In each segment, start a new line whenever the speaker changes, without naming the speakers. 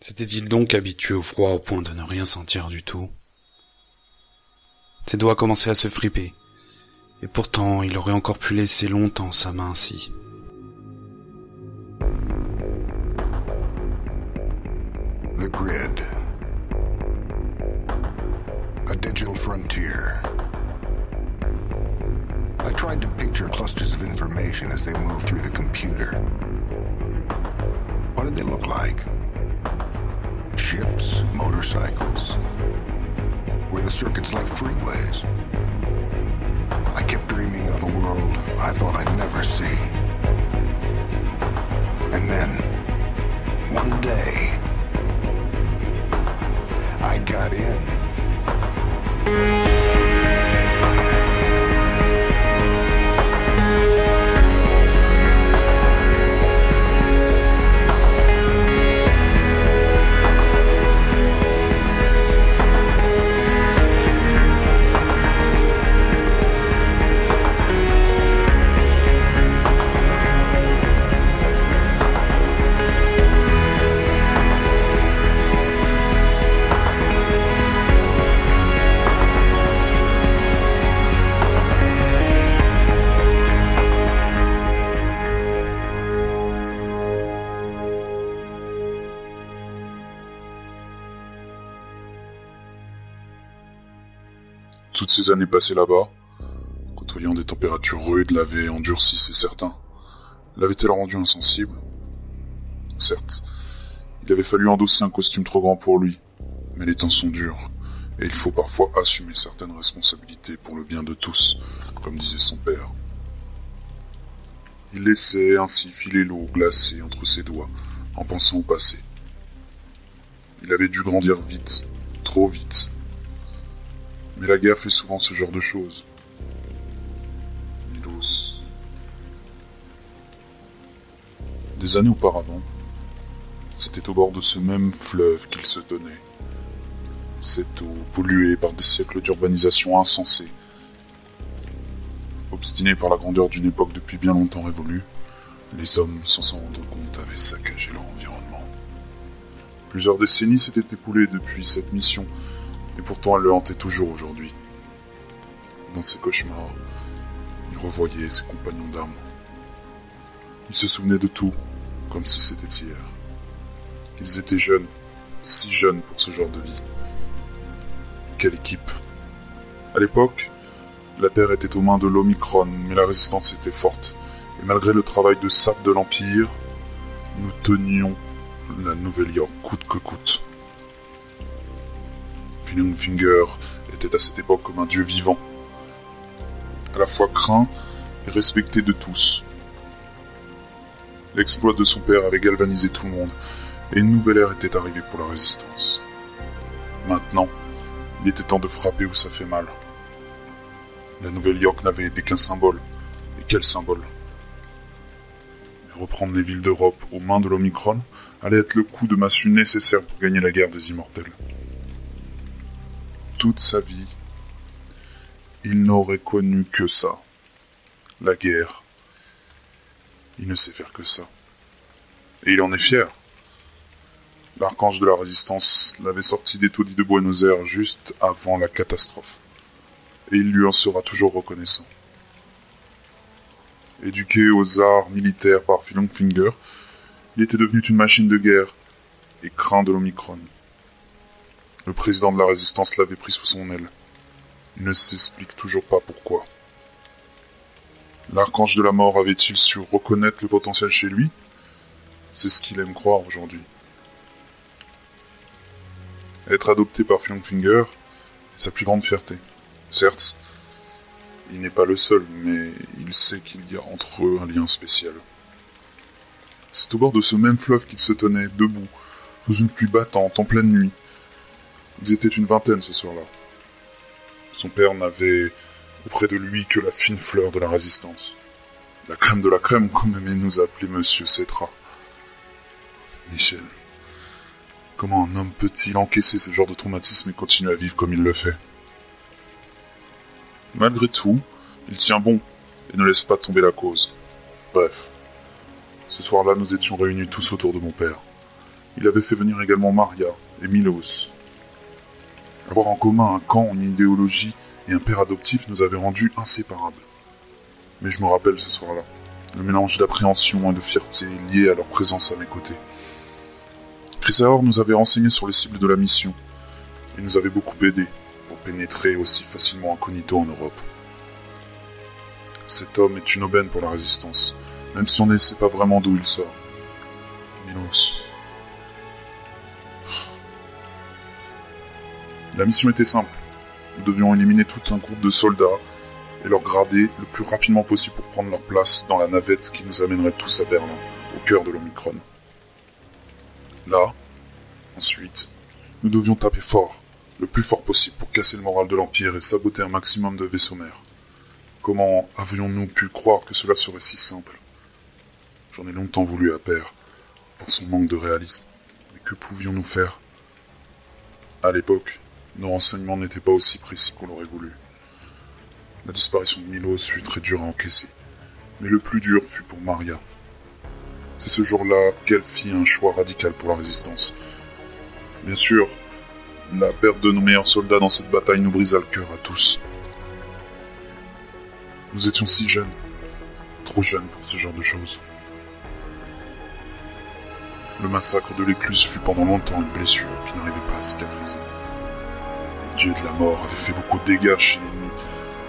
S'était-il donc habitué au froid au point de ne rien sentir du tout? Ses doigts commençaient à se friper, et pourtant il aurait encore pu laisser longtemps sa main ainsi.
The Grid. A digital frontier. I tried to picture clusters of information as they move through the computer. What did they look like? Ships, motorcycles? Were the circuits like freeways? I kept dreaming of a world I thought I'd never see. And then, one day, I got in.
Ces années passées là-bas, côtoyant des températures rudes, l'avaient endurci, c'est certain. L'avait-elle rendu insensible Certes, il avait fallu endosser un costume trop grand pour lui, mais les temps sont durs, et il faut parfois assumer certaines responsabilités pour le bien de tous, comme disait son père. Il laissait ainsi filer l'eau glacée entre ses doigts, en pensant au passé. Il avait dû grandir vite, trop vite, mais la guerre fait souvent ce genre de choses. Milos. Des années auparavant, c'était au bord de ce même fleuve qu'il se tenait. Cette eau polluée par des siècles d'urbanisation insensée. Obstinés par la grandeur d'une époque depuis bien longtemps révolue, les hommes, sans s'en rendre compte, avaient saccagé leur environnement. Plusieurs décennies s'étaient écoulées depuis cette mission et pourtant elle le hantait toujours aujourd'hui. Dans ses cauchemars, il revoyait ses compagnons d'armes. Il se souvenait de tout, comme si c'était hier. Ils étaient jeunes, si jeunes pour ce genre de vie. Quelle équipe À l'époque, la Terre était aux mains de l'Omicron, mais la résistance était forte. Et malgré le travail de sape de l'Empire, nous tenions la Nouvelle-York coûte que coûte. Finger était à cette époque comme un dieu vivant, à la fois craint et respecté de tous. L'exploit de son père avait galvanisé tout le monde, et une nouvelle ère était arrivée pour la résistance. Maintenant, il était temps de frapper où ça fait mal. La Nouvelle-York n'avait été qu'un symbole. Et quel symbole? Reprendre les villes d'Europe aux mains de l'Omicron allait être le coup de massue nécessaire pour gagner la guerre des immortels toute sa vie, il n'aurait connu que ça. La guerre. Il ne sait faire que ça. Et il en est fier. L'archange de la résistance l'avait sorti des taudis de Buenos Aires juste avant la catastrophe. Et il lui en sera toujours reconnaissant. Éduqué aux arts militaires par Finger, il était devenu une machine de guerre et craint de l'Omicron. Le président de la résistance l'avait pris sous son aile. Il ne s'explique toujours pas pourquoi. L'archange de la mort avait-il su reconnaître le potentiel chez lui? C'est ce qu'il aime croire aujourd'hui. Être adopté par Finger est sa plus grande fierté. Certes, il n'est pas le seul, mais il sait qu'il y a entre eux un lien spécial. C'est au bord de ce même fleuve qu'il se tenait, debout, sous une pluie battante, en pleine nuit, ils étaient une vingtaine ce soir-là. Son père n'avait auprès de lui que la fine fleur de la résistance. La crème de la crème, comme aimait nous appeler Monsieur Cetra. Michel. Comment un homme peut-il encaisser ce genre de traumatisme et continuer à vivre comme il le fait? Malgré tout, il tient bon et ne laisse pas tomber la cause. Bref, ce soir-là, nous étions réunis tous autour de mon père. Il avait fait venir également Maria et Milos. Avoir en commun un camp, une idéologie et un père adoptif nous avait rendus inséparables. Mais je me rappelle ce soir-là, le mélange d'appréhension et de fierté lié à leur présence à mes côtés. Chris nous avait renseigné sur les cibles de la mission et nous avait beaucoup aidé pour pénétrer aussi facilement incognito en Europe. Cet homme est une aubaine pour la résistance, même si on ne sait pas vraiment d'où il sort. Milos. La mission était simple. Nous devions éliminer tout un groupe de soldats et leur grader le plus rapidement possible pour prendre leur place dans la navette qui nous amènerait tous à Berlin, au cœur de l'Omicron. Là, ensuite, nous devions taper fort, le plus fort possible pour casser le moral de l'Empire et saboter un maximum de vaisseaux mers. Comment avions-nous pu croire que cela serait si simple? J'en ai longtemps voulu à Père, pour son manque de réalisme. Mais que pouvions-nous faire? À l'époque, nos renseignements n'étaient pas aussi précis qu'on l'aurait voulu. La disparition de Milos fut très dure à encaisser, mais le plus dur fut pour Maria. C'est ce jour-là qu'elle fit un choix radical pour la résistance. Bien sûr, la perte de nos meilleurs soldats dans cette bataille nous brisa le cœur à tous. Nous étions si jeunes, trop jeunes pour ce genre de choses. Le massacre de l'écluse fut pendant longtemps une blessure qui n'arrivait pas à cicatriser. Dieu de la mort avait fait beaucoup de dégâts chez l'ennemi,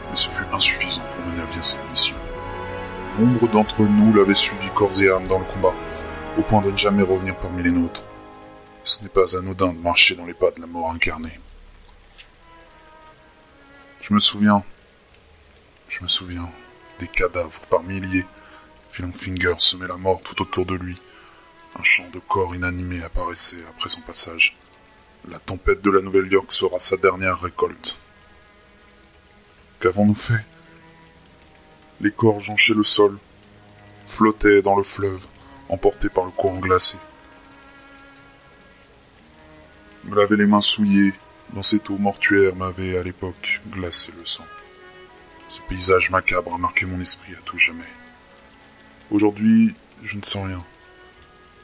mais ce fut insuffisant pour mener à bien cette mission. Nombre d'entre nous l'avaient suivi corps et âme dans le combat, au point de ne jamais revenir parmi les nôtres. Ce n'est pas anodin de marcher dans les pas de la mort incarnée. Je me souviens, je me souviens des cadavres par milliers. Finger semait la mort tout autour de lui. Un champ de corps inanimés apparaissait après son passage. La tempête de la Nouvelle-York sera sa dernière récolte. Qu'avons-nous fait? Les corps jonchaient le sol, flottaient dans le fleuve, emportés par le courant glacé. Me laver les mains souillées dans cette eau mortuaire m'avait à l'époque glacé le sang. Ce paysage macabre a marqué mon esprit à tout jamais. Aujourd'hui, je ne sens rien.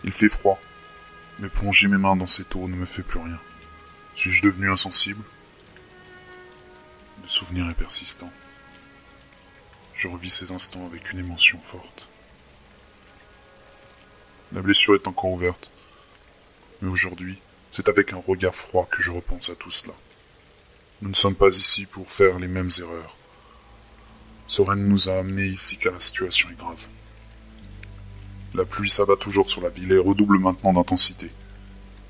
Il fait froid, mais plonger mes mains dans cette eau ne me fait plus rien. Suis-je devenu insensible? Le souvenir est persistant. Je revis ces instants avec une émotion forte. La blessure est encore ouverte, mais aujourd'hui, c'est avec un regard froid que je repense à tout cela. Nous ne sommes pas ici pour faire les mêmes erreurs. Soren nous a amenés ici car la situation est grave. La pluie s'abat toujours sur la ville et redouble maintenant d'intensité.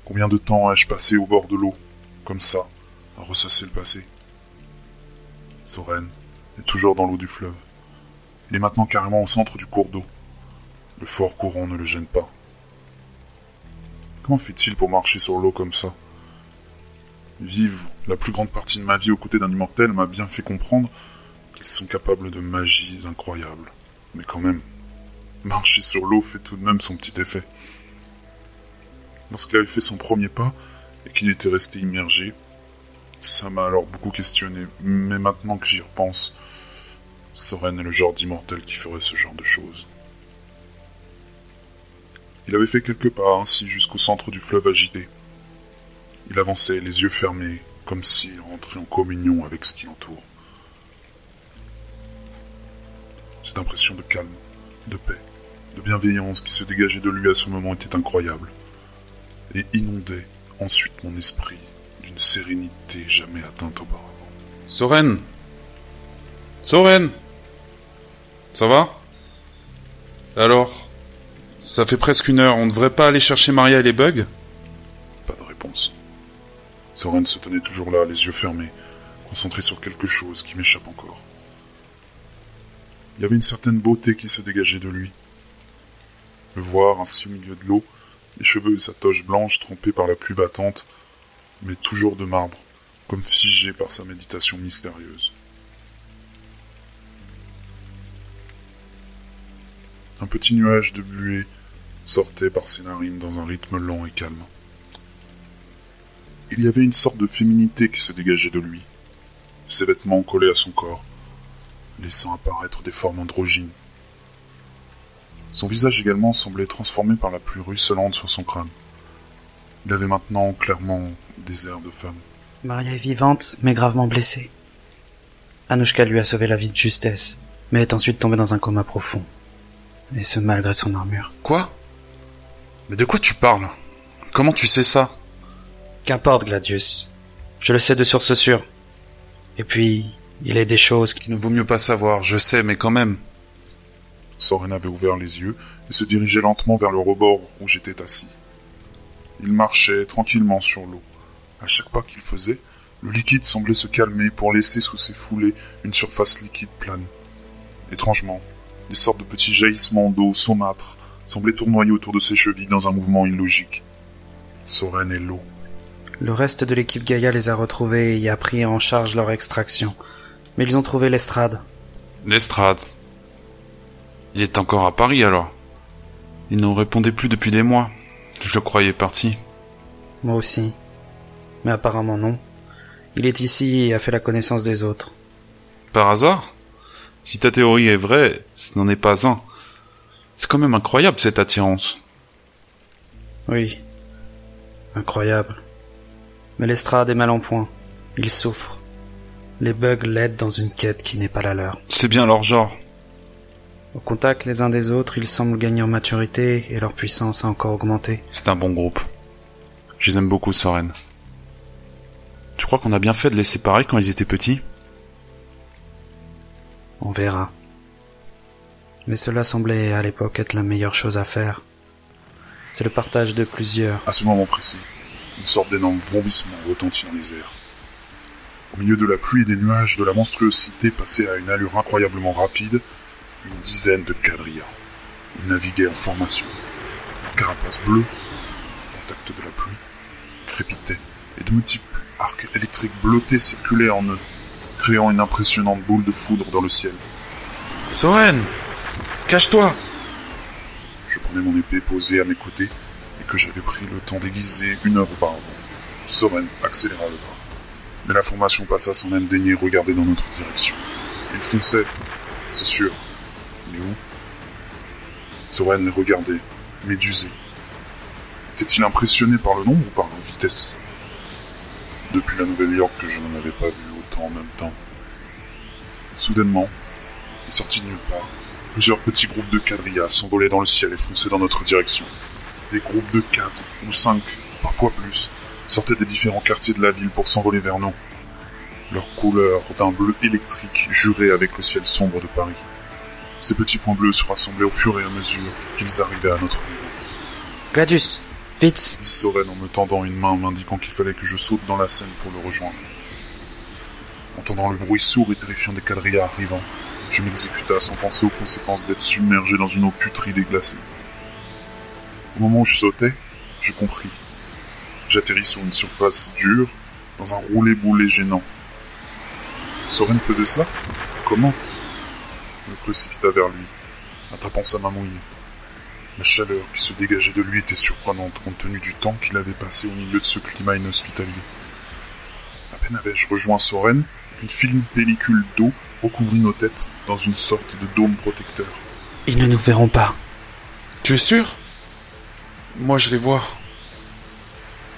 Combien de temps ai-je passé au bord de l'eau, comme ça, à ressasser le passé? Soren est toujours dans l'eau du fleuve. Il est maintenant carrément au centre du cours d'eau. Le fort courant ne le gêne pas. Comment fait-il pour marcher sur l'eau comme ça? Vivre la plus grande partie de ma vie aux côtés d'un immortel m'a bien fait comprendre qu'ils sont capables de magies incroyables. Mais quand même, marcher sur l'eau fait tout de même son petit effet. Lorsqu'il avait fait son premier pas et qu'il était resté immergé, ça m'a alors beaucoup questionné, mais maintenant que j'y repense, Soren est le genre d'immortel qui ferait ce genre de choses. Il avait fait quelques pas ainsi jusqu'au centre du fleuve agité. Il avançait, les yeux fermés, comme s'il rentrait en communion avec ce qui l'entoure. Cette impression de calme, de paix, de bienveillance qui se dégageait de lui à ce moment était incroyable, et inondait ensuite mon esprit d'une sérénité jamais atteinte auparavant.
Soren Soren Ça va? Alors Ça fait presque une heure, on ne devrait pas aller chercher Maria et les bugs?
Pas de réponse. Soren se tenait toujours là, les yeux fermés, concentré sur quelque chose qui m'échappe encore. Il y avait une certaine beauté qui se dégageait de lui. Le voir ainsi au milieu de l'eau, les cheveux et sa toche blanche trempés par la pluie battante, mais toujours de marbre, comme figé par sa méditation mystérieuse. Un petit nuage de buée sortait par ses narines dans un rythme lent et calme. Il y avait une sorte de féminité qui se dégageait de lui. Ses vêtements collaient à son corps, laissant apparaître des formes androgynes. Son visage également semblait transformé par la pluie ruisselante sur son crâne. Il avait maintenant clairement des airs de femme.
Maria est vivante, mais gravement blessée. Anouchka lui a sauvé la vie de justesse, mais est ensuite tombée dans un coma profond. Et ce malgré son armure.
Quoi? Mais de quoi tu parles? Comment tu sais ça?
Qu'importe, Gladius. Je le sais de source sûre. Et puis, il est des choses
qu'il ne vaut mieux pas savoir, je sais, mais quand même. Soren avait ouvert les yeux et se dirigeait lentement vers le rebord où j'étais assis. Il marchait tranquillement sur l'eau. À chaque pas qu'il faisait, le liquide semblait se calmer pour laisser sous ses foulées une surface liquide plane. Étrangement, des sortes de petits jaillissements d'eau saumâtre semblaient tournoyer autour de ses chevilles dans un mouvement illogique. Soren et l'eau.
Le reste de l'équipe Gaïa les a retrouvés et a pris en charge leur extraction. Mais ils ont trouvé l'estrade.
L'estrade Il est encore à Paris alors Il ne répondait plus depuis des mois. Je le croyais parti.
Moi aussi. Mais apparemment non. Il est ici et a fait la connaissance des autres.
Par hasard? Si ta théorie est vraie, ce n'en est pas un. C'est quand même incroyable cette attirance.
Oui. Incroyable. Mais l'estrade est mal en point. Il souffre. Les bugs l'aident dans une quête qui n'est pas la leur.
C'est bien leur genre.
Au contact les uns des autres, ils semblent gagner en maturité et leur puissance a encore augmenté.
C'est un bon groupe. Je les aime beaucoup, Soren. Tu crois qu'on a bien fait de les séparer quand ils étaient petits?
On verra. Mais cela semblait à l'époque être la meilleure chose à faire. C'est le partage de plusieurs.
À ce moment précis, une sorte d'énorme vomissement retentit dans les airs. Au milieu de la pluie et des nuages de la monstruosité passait à une allure incroyablement rapide une dizaine de quadrillas. Ils naviguaient en formation. Leur carapace bleue, contact de la pluie, crépitait, et de multiples arcs électriques bleutés circulaient en eux, créant une impressionnante boule de foudre dans le ciel. Soren Cache-toi Je prenais mon épée posée à mes côtés et que j'avais pris le temps d'aiguiser une heure auparavant. Soren accéléra le pas. Mais la formation passa sans même daigner regarder dans notre direction. Il fonçait, c'est sûr. Mais où Soren les regardait, médusé. Était-il impressionné par le nombre ou par leur vitesse Depuis la Nouvelle-York que je n'en avais pas vu autant en même temps. Soudainement, il sortit de nulle part. Plusieurs petits groupes de quadrillas s'envolaient dans le ciel et fonçaient dans notre direction. Des groupes de quatre ou cinq, parfois plus, sortaient des différents quartiers de la ville pour s'envoler vers nous. Leur couleur d'un bleu électrique jurait avec le ciel sombre de Paris. Ces petits points bleus se rassemblaient au fur et à mesure qu'ils arrivaient à notre niveau.
Gladius, vite
dit Soren en me tendant une main m'indiquant qu'il fallait que je saute dans la scène pour le rejoindre. Entendant le bruit sourd et terrifiant des quadrillas arrivant, je m'exécuta sans penser aux conséquences d'être submergé dans une eau putride et glacée. Au moment où je sautais, je compris. J'atterris sur une surface dure, dans un roulé-boulé gênant. Soren faisait ça Comment? Je me précipita vers lui, attrapant sa main mouillée. La chaleur qui se dégageait de lui était surprenante compte tenu du temps qu'il avait passé au milieu de ce climat inhospitalier. À peine avais-je rejoint Soren qu'une fine pellicule d'eau recouvrit nos têtes dans une sorte de dôme protecteur.
Ils ne nous verront pas.
Tu es sûr? Moi je les vois.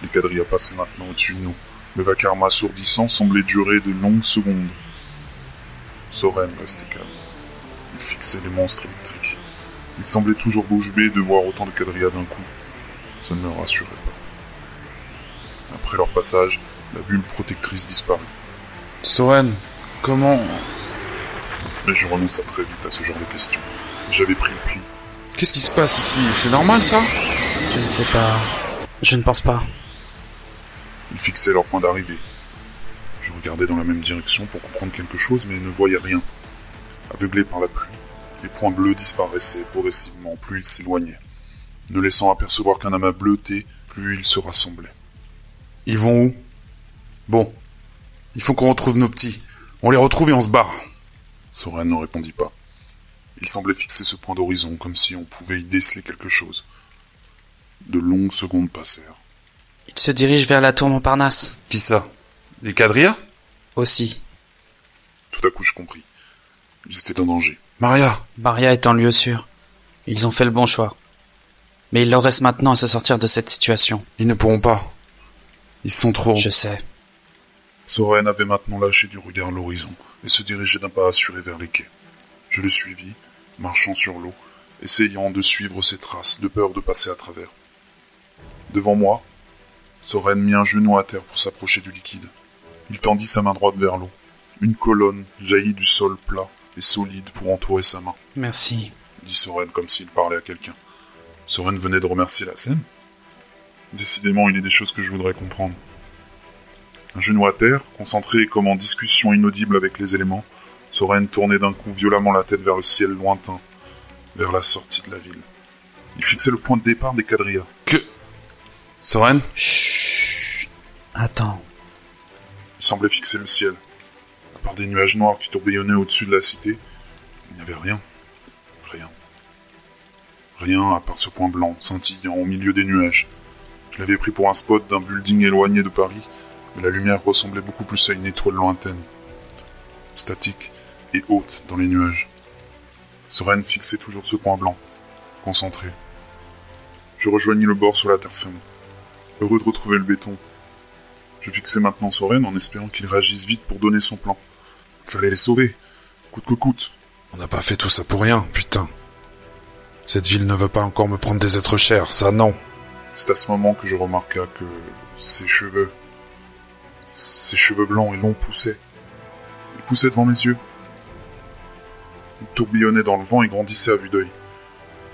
Les quadrilles passaient maintenant au-dessus de nous. Le vacarme assourdissant semblait durer de longues secondes. Soren restait calme. Il fixait les monstres électriques. Il semblait toujours bouche bée de voir autant de quadrillas d'un coup. Ça ne me rassurait pas. Après leur passage, la bulle protectrice disparut. Soren, comment? Mais je renonça très vite à ce genre de questions. J'avais pris le pli. Qu'est-ce qui se passe ici? C'est normal ça?
Je ne sais pas. Je ne pense pas.
Ils fixaient leur point d'arrivée. Je regardais dans la même direction pour comprendre quelque chose, mais ne voyais rien. Aveuglé par la pluie, les points bleus disparaissaient progressivement plus ils s'éloignaient, ne laissant apercevoir qu'un amas bleuté plus ils se rassemblaient. Ils vont où? Bon, il faut qu'on retrouve nos petits. On les retrouve et on se barre. Soren ne répondit pas. Il semblait fixer ce point d'horizon comme si on pouvait y déceler quelque chose. De longues secondes passèrent.
Il se dirige vers la tour Montparnasse.
Qui ça? Les quadrillas
Aussi.
Tout à coup, je compris. Ils étaient en danger. Maria
Maria est en lieu sûr. Ils ont fait le bon choix. Mais il leur reste maintenant à se sortir de cette situation.
Ils ne pourront pas. Ils sont trop...
Je sais.
Soren avait maintenant lâché du regard l'horizon et se dirigeait d'un pas assuré vers les quais. Je le suivis, marchant sur l'eau, essayant de suivre ses traces, de peur de passer à travers. Devant moi, Soren mit un genou à terre pour s'approcher du liquide. Il tendit sa main droite vers l'eau. Une colonne jaillit du sol plat et solide pour entourer sa main,
Merci.
dit Soren comme s'il parlait à quelqu'un. Soren venait de remercier la scène. Décidément, il y a des choses que je voudrais comprendre. Un genou à terre, concentré comme en discussion inaudible avec les éléments, Soren tournait d'un coup violemment la tête vers le ciel lointain, vers la sortie de la ville. Il fixait le point de départ des quadrillas.
Que... Soren
Chut. Attends.
Il semblait fixer le ciel. À part des nuages noirs qui tourbillonnaient au-dessus de la cité, il n'y avait rien. Rien. Rien à part ce point blanc, scintillant au milieu des nuages. Je l'avais pris pour un spot d'un building éloigné de Paris, mais la lumière ressemblait beaucoup plus à une étoile lointaine. Statique et haute dans les nuages. Soren fixait toujours ce point blanc, concentré. Je rejoignis le bord sur la terre ferme. Heureux de retrouver le béton, je fixais maintenant Soren en espérant qu'il réagisse vite pour donner son plan. Il fallait les sauver, coûte que coûte.
On n'a pas fait tout ça pour rien, putain. Cette ville ne veut pas encore me prendre des êtres chers, ça non.
C'est à ce moment que je remarqua que ses cheveux, ses cheveux blancs et longs poussaient. Ils poussaient devant mes yeux. Ils tourbillonnaient dans le vent et grandissaient à vue d'œil.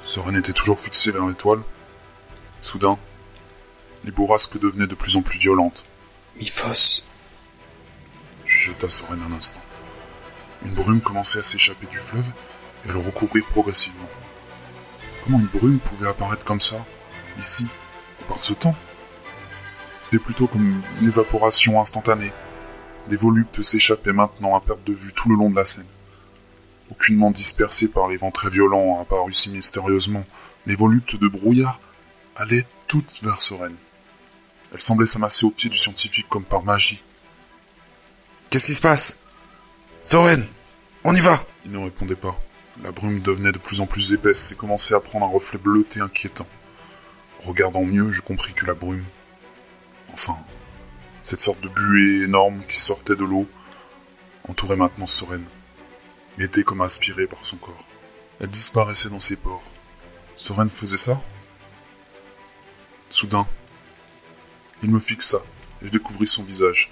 Soren était toujours fixé vers l'étoile. Soudain, les bourrasques devenaient de plus en plus violentes.
Miphos.
Je jeta Soren un instant. Une brume commençait à s'échapper du fleuve et à le recouvrir progressivement. Comment une brume pouvait apparaître comme ça, ici, par ce temps? C'était plutôt comme une évaporation instantanée. Des voluptes s'échappaient maintenant à perte de vue tout le long de la Seine. Aucunement dispersées par les vents très violents apparus si mystérieusement, les voluptes de brouillard allaient toutes vers Soren. Elles semblaient s'amasser aux pieds du scientifique comme par magie.
Qu'est-ce qui se passe? Soren, on y va
Il ne répondait pas. La brume devenait de plus en plus épaisse et commençait à prendre un reflet bleuté inquiétant. Regardant mieux, je compris que la brume, enfin, cette sorte de buée énorme qui sortait de l'eau, entourait maintenant Soren, et était comme aspirée par son corps. Elle disparaissait dans ses pores. Soren faisait ça? Soudain, il me fixa, et je découvris son visage.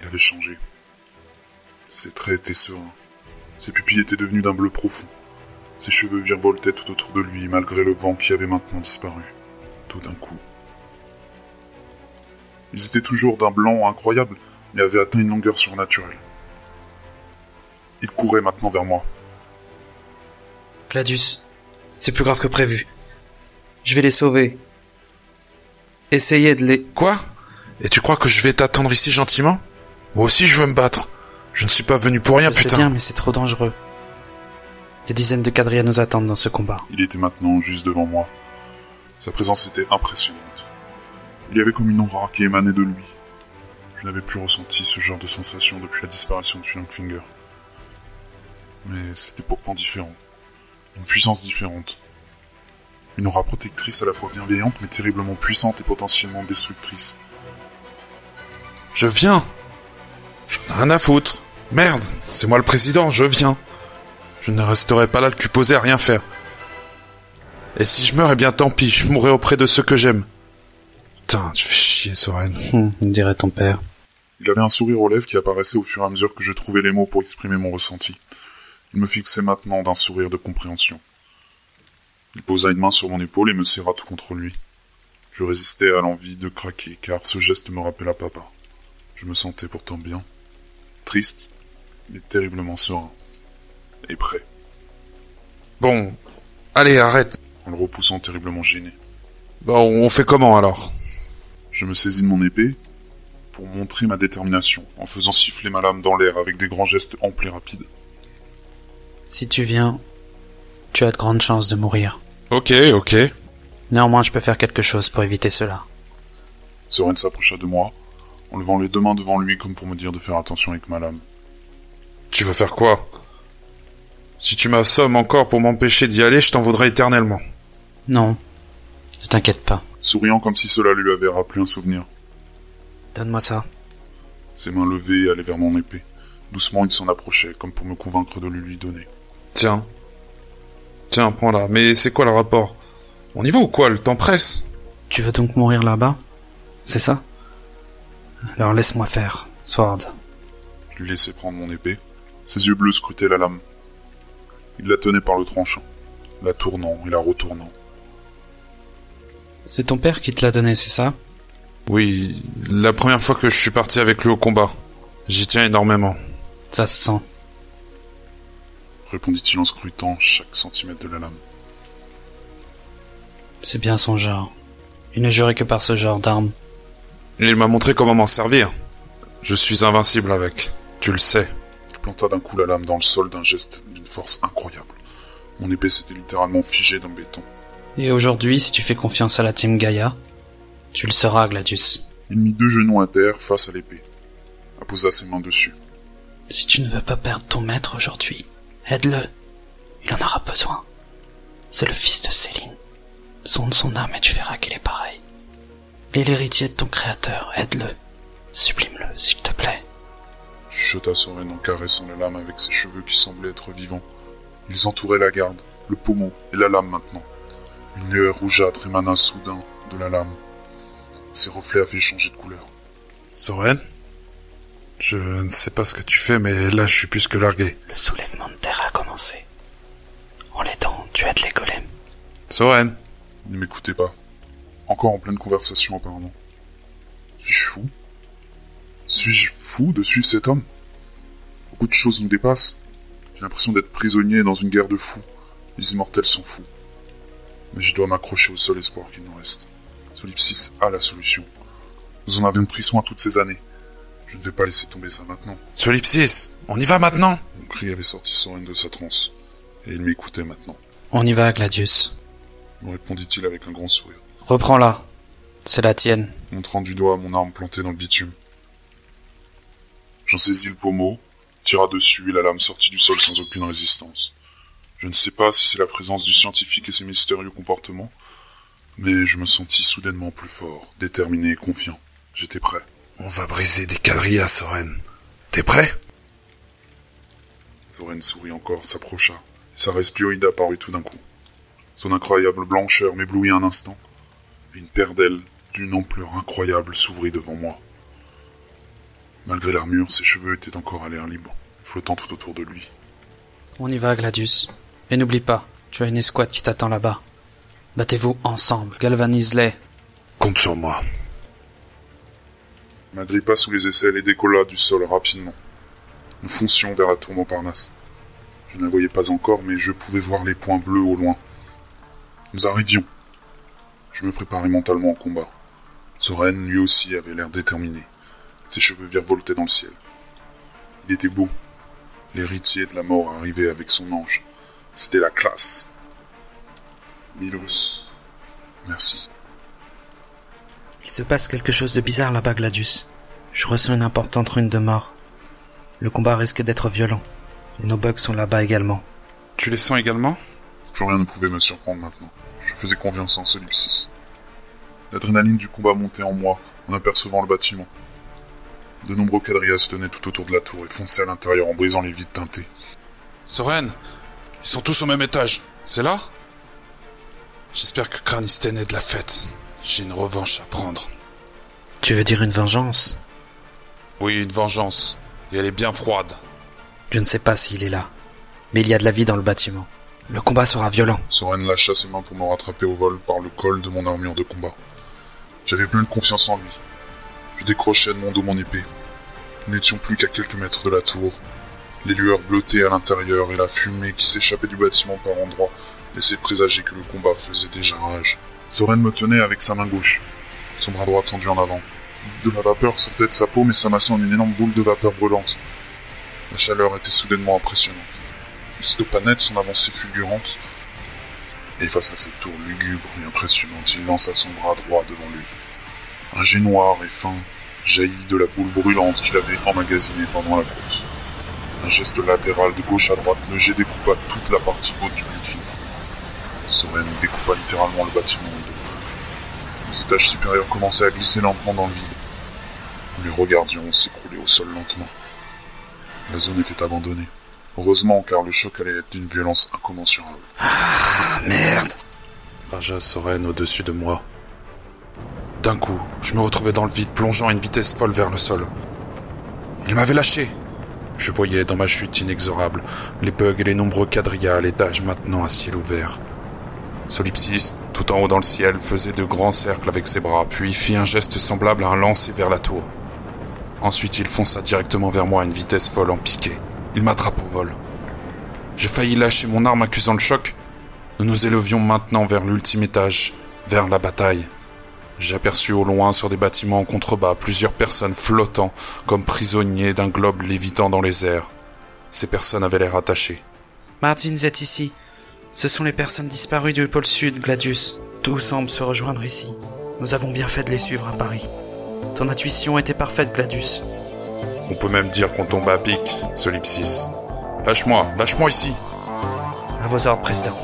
Il avait changé. Ses traits étaient sereins. Ses pupilles étaient devenues d'un bleu profond. Ses cheveux virevoltaient tout autour de lui, malgré le vent qui avait maintenant disparu. Tout d'un coup. Ils étaient toujours d'un blanc incroyable, mais avaient atteint une longueur surnaturelle. Il courait maintenant vers moi.
Gladius, c'est plus grave que prévu. Je vais les sauver. Essayez de les...
Quoi? Et tu crois que je vais t'attendre ici gentiment? Moi aussi je veux me battre. Je ne suis pas venu pour rien,
Je sais
putain.
bien, mais c'est trop dangereux. Des dizaines de quadrilles nous attendent dans ce combat.
Il était maintenant juste devant moi. Sa présence était impressionnante. Il y avait comme une aura qui émanait de lui. Je n'avais plus ressenti ce genre de sensation depuis la disparition de Finger. Mais c'était pourtant différent. Une puissance différente. Une aura protectrice à la fois bienveillante mais terriblement puissante et potentiellement destructrice.
Je viens. J'en ai rien à foutre. Merde, c'est moi le président, je viens. Je ne resterai pas là le cul posé à rien faire. Et si je meurs, eh bien tant pis, je mourrai auprès de ceux que j'aime. Putain, tu fais chier, Soren.
Hum, dirait ton père.
Il avait un sourire aux lèvres qui apparaissait au fur et à mesure que je trouvais les mots pour exprimer mon ressenti. Il me fixait maintenant d'un sourire de compréhension. Il posa une main sur mon épaule et me serra tout contre lui. Je résistais à l'envie de craquer, car ce geste me rappela papa. Je me sentais pourtant bien, triste, mais terriblement serein. Et prêt,
Bon, allez, arrête.
en le repoussant terriblement gêné.
Bon, on fait comment alors?
Je me saisis de mon épée pour montrer ma détermination, en faisant siffler ma lame dans l'air avec des grands gestes amples et rapides.
Si tu viens, tu as de grandes chances de mourir.
Ok, ok.
Néanmoins, je peux faire quelque chose pour éviter cela.
Soren s'approcha de moi, en levant les deux mains devant lui comme pour me dire de faire attention avec ma lame.
Tu veux faire quoi? Si tu m'assommes encore pour m'empêcher d'y aller, je t'en voudrais éternellement.
Non. Ne t'inquiète pas.
Souriant comme si cela lui avait rappelé un souvenir.
Donne-moi ça.
Ses mains levées allaient vers mon épée. Doucement, il s'en approchait, comme pour me convaincre de le lui donner.
Tiens. Tiens, prends-la. Mais c'est quoi le rapport? On y va ou quoi? Le temps presse.
Tu veux donc mourir là-bas? C'est ça? Alors laisse-moi faire, Sword.
Je lui laissai prendre mon épée. Ses yeux bleus scrutaient la lame. Il la tenait par le tranchant, la tournant et la retournant.
C'est ton père qui te l'a donné, c'est ça?
Oui, la première fois que je suis parti avec lui au combat. J'y tiens énormément.
Ça se sent.
Répondit-il en scrutant chaque centimètre de la lame.
C'est bien son genre. Il ne jurait que par ce genre d'arme.
Il m'a montré comment m'en servir. Je suis invincible avec. Tu le sais.
Il planta d'un coup la lame dans le sol d'un geste d'une force incroyable. Mon épée s'était littéralement figée dans le béton.
Et aujourd'hui, si tu fais confiance à la Team Gaia, tu le seras, Gladius.
Il mit deux genoux à terre face à l'épée, apposa ses mains dessus.
Si tu ne veux pas perdre ton maître aujourd'hui, aide-le. Il en aura besoin. C'est le fils de Céline. Sonde son âme et tu verras qu'il est pareil. Il est l'héritier de ton créateur, aide-le. Sublime-le, s'il te plaît.
Chuchota Soren en caressant la lame avec ses cheveux qui semblaient être vivants. Ils entouraient la garde, le pommeau et la lame maintenant. Une lueur rougeâtre émana soudain de la lame. Ses reflets avaient changé de couleur.
Soren? Je ne sais pas ce que tu fais, mais là je suis plus que largué.
Le soulèvement aides les golems.
Soren
ne m'écoutait pas. Encore en pleine conversation apparemment. Suis-je fou? Suis-je fou de suivre cet homme? Beaucoup de choses nous dépassent. J'ai l'impression d'être prisonnier dans une guerre de fous. Les immortels sont fous. Mais je dois m'accrocher au seul espoir qu'il nous reste. Solipsis a la solution. Nous en avions pris soin toutes ces années. Je ne vais pas laisser tomber ça maintenant.
Solipsis On y va maintenant
Mon cri avait sorti Soren de sa transe. Et il m'écoutait maintenant.
On y va, Gladius.
Me répondit-il avec un grand sourire,
Reprends-la. C'est la tienne.
montrant du doigt mon arme plantée dans le bitume. J'en saisis le pommeau, tira dessus et la lame sortit du sol sans aucune résistance. Je ne sais pas si c'est la présence du scientifique et ses mystérieux comportements, mais je me sentis soudainement plus fort, déterminé et confiant. J'étais prêt.
On va briser des quadrilles à Soren. T'es prêt?
Soren sourit encore, s'approcha, sa respioïde apparut tout d'un coup. Son incroyable blancheur m'éblouit un instant, et une paire d'ailes d'une ampleur incroyable s'ouvrit devant moi. Malgré l'armure, ses cheveux étaient encore à l'air libre, flottant tout autour de lui.
On y va, Gladius. Et n'oublie pas, tu as une escouade qui t'attend là-bas. Battez-vous ensemble, galvanise-les.
Compte sur moi.
m'agrippa sous les aisselles et décolla du sol rapidement. Nous foncions vers la tour Montparnasse. Je ne la voyais pas encore, mais je pouvais voir les points bleus au loin. Nous arrivions. Je me préparais mentalement au combat. Soren, lui aussi, avait l'air déterminé. Ses cheveux virevoltaient dans le ciel. Il était beau. L'héritier de la mort arrivait avec son ange. C'était la classe. Milos. Merci.
Il se passe quelque chose de bizarre là-bas, Gladius. Je ressens une importante rune de mort. Le combat risque d'être violent. Et nos bugs sont là-bas également.
Tu les sens également?
Plus rien ne pouvait me surprendre maintenant. Je faisais confiance en Solipsis. L'adrénaline du combat montait en moi en apercevant le bâtiment. De nombreux quadrillas se tenaient tout autour de la tour et fonçaient à l'intérieur en brisant les vitres teintées.
Soren Ils sont tous au même étage. C'est là? J'espère que Kranisten est de la fête. J'ai une revanche à prendre.
Tu veux dire une vengeance?
Oui, une vengeance. Et elle est bien froide.
Je ne sais pas s'il est là. Mais il y a de la vie dans le bâtiment. Le combat sera violent.
Soren lâcha ses mains pour me rattraper au vol par le col de mon armure de combat. J'avais plein de confiance en lui. Je décrochais de mon dos mon épée. Nous n'étions plus qu'à quelques mètres de la tour. Les lueurs bleutées à l'intérieur et la fumée qui s'échappait du bâtiment par endroits laissaient présager que le combat faisait déjà rage. Soren me tenait avec sa main gauche, son bras droit tendu en avant. De la vapeur sortait de sa peau mais s'amassait en une énorme boule de vapeur brûlante. La chaleur était soudainement impressionnante. Il stoppa net son avancée fulgurante, et face à cette tour lugubre et impressionnante, il lança son bras droit devant lui. Un jet noir et fin jaillit de la boule brûlante qu'il avait emmagasinée pendant la course. Un geste latéral de gauche à droite, le jet découpa toute la partie haute du building. Soren découpa littéralement le bâtiment en deux. Les étages supérieurs commençaient à glisser lentement dans le vide. Nous les regardions s'écrouler au sol lentement. La zone était abandonnée. Heureusement, car le choc allait être d'une violence incommensurable.
Ah, merde
Raja Soren au-dessus de moi. D'un coup, je me retrouvais dans le vide, plongeant à une vitesse folle vers le sol. Il m'avait lâché. Je voyais dans ma chute inexorable les bugs et les nombreux quadrillas à l'étage maintenant à ciel ouvert. Solipsis, tout en haut dans le ciel, faisait de grands cercles avec ses bras, puis fit un geste semblable à un lancer vers la tour. Ensuite, il fonça directement vers moi à une vitesse folle en piqué. Il m'attrape au vol. J'ai failli lâcher mon arme accusant le choc. Nous nous élevions maintenant vers l'ultime étage, vers la bataille. J'aperçus au loin sur des bâtiments en contrebas plusieurs personnes flottant comme prisonniers d'un globe lévitant dans les airs. Ces personnes avaient l'air attachées.
Martins est ici. Ce sont les personnes disparues du pôle sud, Gladius. Tout semble se rejoindre ici. Nous avons bien fait de les suivre à Paris. Ton intuition était parfaite, Gladius.
On peut même dire qu'on tombe à pic, Solipsis. Lâche-moi, lâche-moi ici.
À vos ordres, président.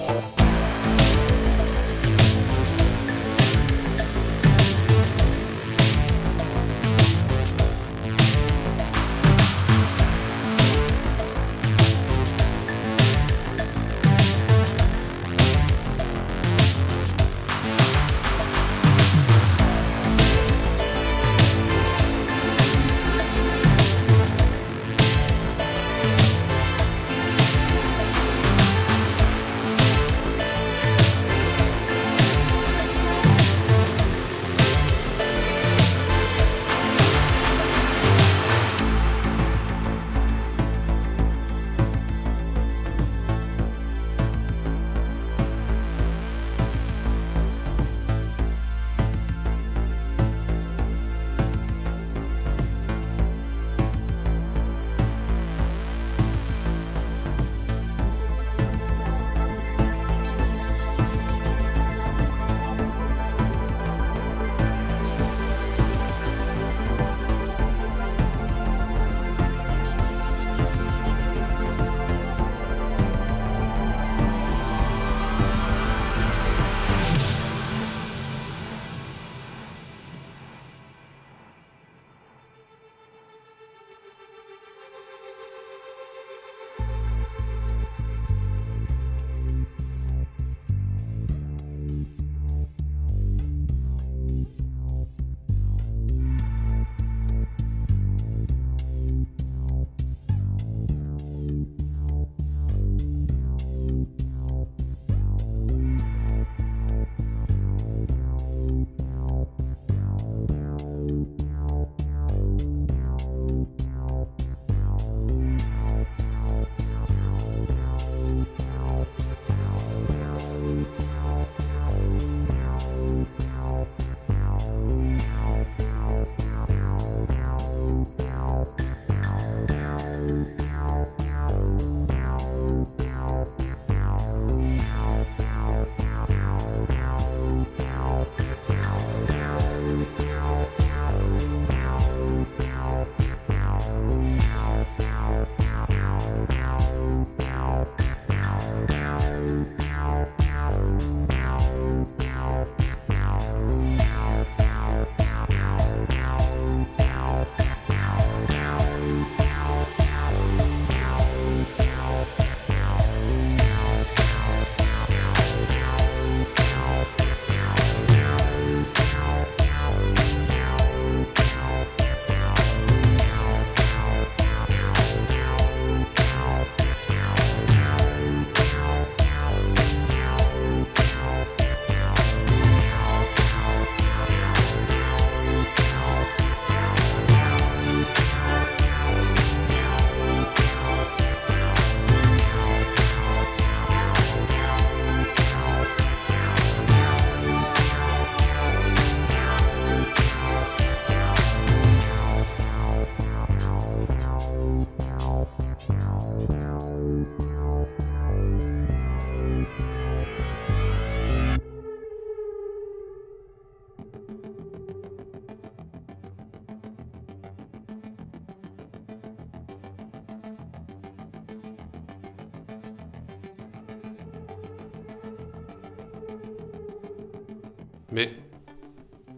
Mais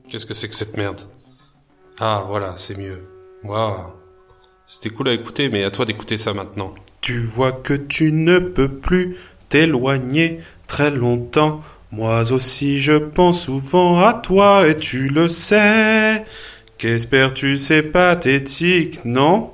qu'est-ce que c'est que cette merde? Ah, voilà, c'est mieux. Waouh. C'était cool à écouter, mais à toi d'écouter ça maintenant. Tu vois que tu ne peux plus t'éloigner très longtemps. Moi aussi je pense souvent à toi et tu le sais. Qu'espères-tu, c'est pathétique, non?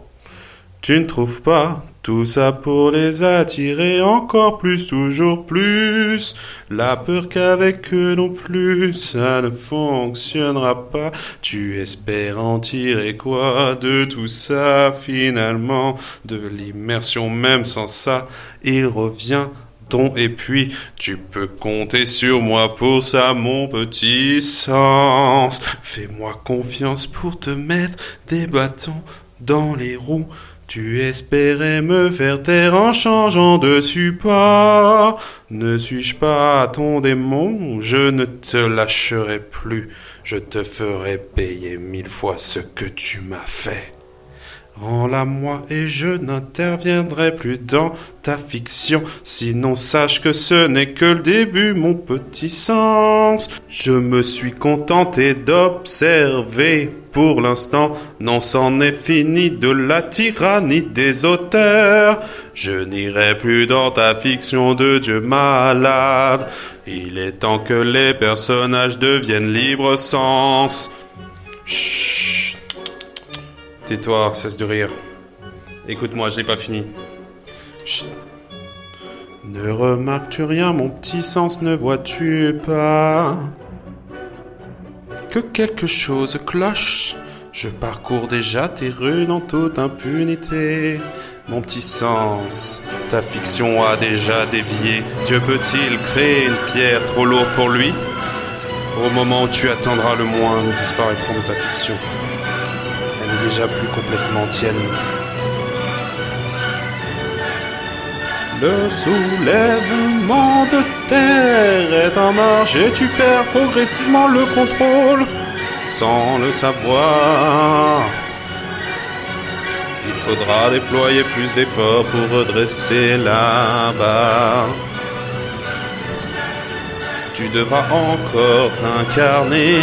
Tu ne trouves pas tout ça pour les attirer encore plus, toujours plus. La peur qu'avec eux non plus, ça ne fonctionnera pas. Tu espères en tirer quoi de tout ça finalement? De l'immersion même sans ça, il revient et puis tu peux compter sur moi pour ça mon petit sens. Fais-moi confiance pour te mettre des bâtons dans les roues. Tu espérais me faire taire en changeant de support. Ne suis-je pas ton démon? Je ne te lâcherai plus. Je te ferai payer mille fois ce que tu m'as fait. Rends-la moi et je n'interviendrai plus dans ta fiction. Sinon sache que ce n'est que le début, mon petit sens. Je me suis contenté d'observer pour l'instant. Non, c'en est fini de la tyrannie des auteurs. Je n'irai plus dans ta fiction de Dieu malade. Il est temps que les personnages deviennent libre sens. Chut. Tais-toi, cesse de rire. Écoute-moi, je n'ai pas fini. Chut. Ne remarques-tu rien, mon petit sens, ne vois-tu pas? Que quelque chose cloche Je parcours déjà tes rues dans toute impunité. Mon petit sens, ta fiction a déjà dévié. Dieu peut-il créer une pierre trop lourde pour lui? Au moment où tu attendras le moins, nous disparaîtrons de ta fiction n'est déjà plus complètement tienne. Le soulèvement de terre est en marche et tu perds progressivement le contrôle sans le savoir. Il faudra déployer plus d'efforts pour redresser la barre. Tu devras encore t'incarner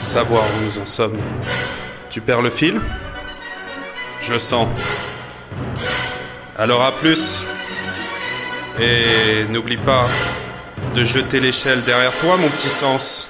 savoir où nous en sommes. Tu perds le fil? Je le sens. Alors à plus. Et n'oublie pas de jeter l'échelle derrière toi, mon petit sens.